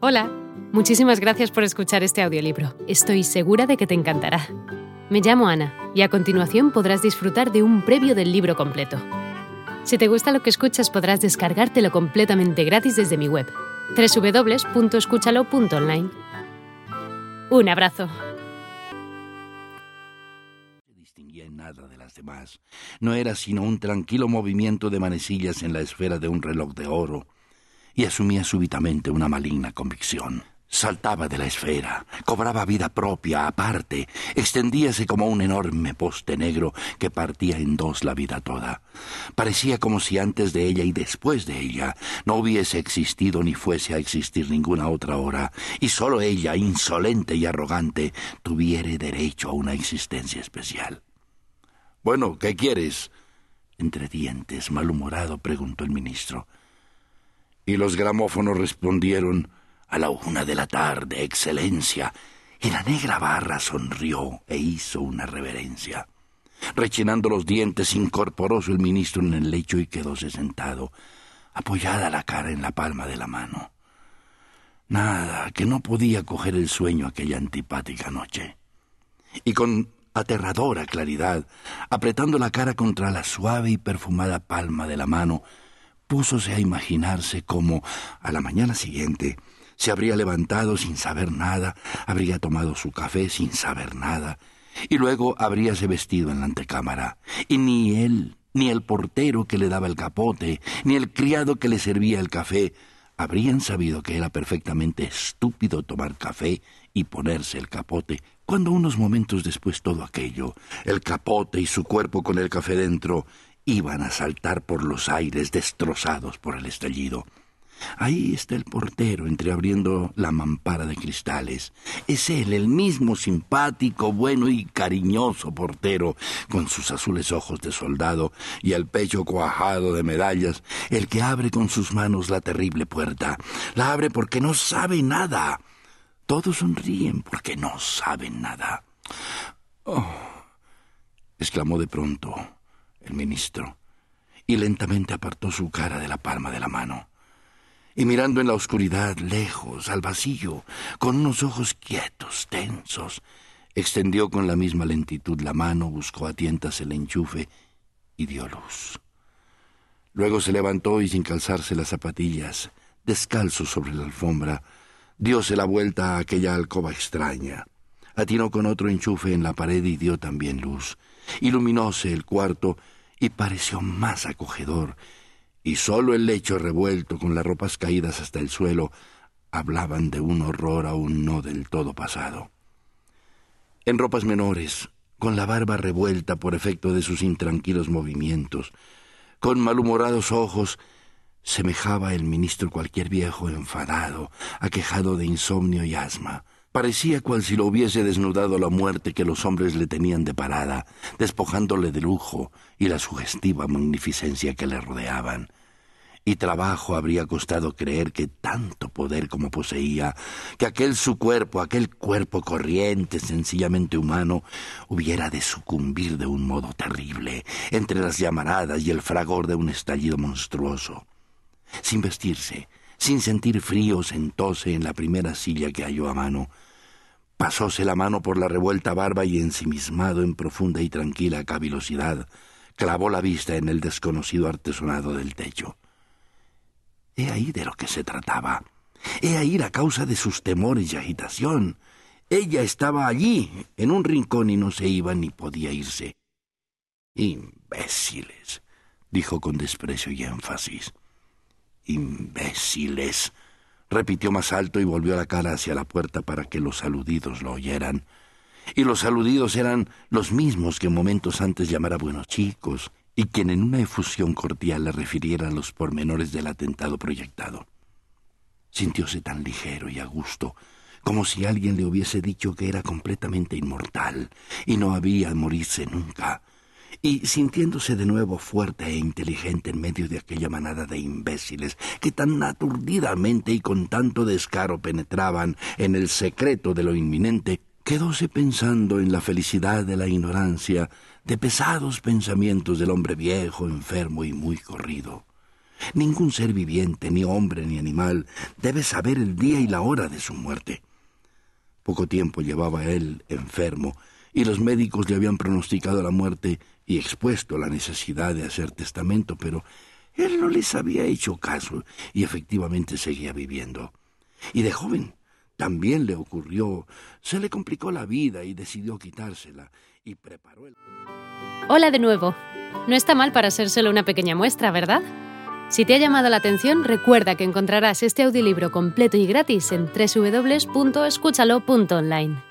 Hola, muchísimas gracias por escuchar este audiolibro. Estoy segura de que te encantará. Me llamo Ana y a continuación podrás disfrutar de un previo del libro completo. Si te gusta lo que escuchas podrás descargártelo completamente gratis desde mi web, www.escúchalo.online. Un abrazo. No distinguía en nada de las demás. No era sino un tranquilo movimiento de manecillas en la esfera de un reloj de oro y asumía súbitamente una maligna convicción. Saltaba de la esfera, cobraba vida propia, aparte, extendíase como un enorme poste negro que partía en dos la vida toda. Parecía como si antes de ella y después de ella no hubiese existido ni fuese a existir ninguna otra hora, y sólo ella, insolente y arrogante, tuviera derecho a una existencia especial. Bueno, ¿qué quieres? Entre dientes, malhumorado, preguntó el ministro y los gramófonos respondieron a la una de la tarde, excelencia, y la negra barra sonrió e hizo una reverencia. Rechinando los dientes, incorporóse el ministro en el lecho y quedóse sentado, apoyada la cara en la palma de la mano. Nada, que no podía coger el sueño aquella antipática noche. Y con aterradora claridad, apretando la cara contra la suave y perfumada palma de la mano, púsose a imaginarse cómo, a la mañana siguiente, se habría levantado sin saber nada, habría tomado su café sin saber nada, y luego habríase vestido en la antecámara, y ni él, ni el portero que le daba el capote, ni el criado que le servía el café, habrían sabido que era perfectamente estúpido tomar café y ponerse el capote, cuando unos momentos después todo aquello, el capote y su cuerpo con el café dentro, iban a saltar por los aires destrozados por el estallido. Ahí está el portero entreabriendo la mampara de cristales. Es él, el mismo simpático, bueno y cariñoso portero, con sus azules ojos de soldado y el pecho cuajado de medallas, el que abre con sus manos la terrible puerta. La abre porque no sabe nada. Todos sonríen porque no saben nada. Oh, exclamó de pronto el ministro, y lentamente apartó su cara de la palma de la mano. Y mirando en la oscuridad, lejos, al vacío, con unos ojos quietos, tensos, extendió con la misma lentitud la mano, buscó a tientas el enchufe y dio luz. Luego se levantó y sin calzarse las zapatillas, descalzo sobre la alfombra, dióse la vuelta a aquella alcoba extraña. Atinó con otro enchufe en la pared y dio también luz. Iluminóse el cuarto y pareció más acogedor, y sólo el lecho revuelto con las ropas caídas hasta el suelo hablaban de un horror aún no del todo pasado. En ropas menores, con la barba revuelta por efecto de sus intranquilos movimientos, con malhumorados ojos, semejaba el ministro cualquier viejo enfadado, aquejado de insomnio y asma. Parecía cual si lo hubiese desnudado la muerte que los hombres le tenían de parada, despojándole de lujo y la sugestiva magnificencia que le rodeaban. Y trabajo habría costado creer que tanto poder como poseía, que aquel su cuerpo, aquel cuerpo corriente, sencillamente humano, hubiera de sucumbir de un modo terrible entre las llamaradas y el fragor de un estallido monstruoso. Sin vestirse, sin sentir frío, sentóse en la primera silla que halló a mano. Pasóse la mano por la revuelta barba y ensimismado en profunda y tranquila cavilosidad, clavó la vista en el desconocido artesonado del techo. He ahí de lo que se trataba. He ahí la causa de sus temores y agitación. Ella estaba allí, en un rincón, y no se iba ni podía irse. Imbéciles, dijo con desprecio y énfasis. Imbéciles, repitió más alto y volvió la cara hacia la puerta para que los aludidos lo oyeran. Y los aludidos eran los mismos que momentos antes llamara buenos chicos y quien en una efusión cordial le refiriera los pormenores del atentado proyectado. Sintióse tan ligero y a gusto como si alguien le hubiese dicho que era completamente inmortal y no había morirse nunca, y sintiéndose de nuevo fuerte e inteligente en medio de aquella manada de imbéciles que tan aturdidamente y con tanto descaro penetraban en el secreto de lo inminente, quedóse pensando en la felicidad de la ignorancia, de pesados pensamientos del hombre viejo, enfermo y muy corrido. Ningún ser viviente, ni hombre ni animal, debe saber el día y la hora de su muerte. Poco tiempo llevaba él enfermo, y los médicos le habían pronosticado la muerte y expuesto la necesidad de hacer testamento, pero él no les había hecho caso y efectivamente seguía viviendo. Y de joven también le ocurrió, se le complicó la vida y decidió quitársela y preparó el... Hola de nuevo. No está mal para ser solo una pequeña muestra, ¿verdad? Si te ha llamado la atención, recuerda que encontrarás este audiolibro completo y gratis en www.escúchalo.online.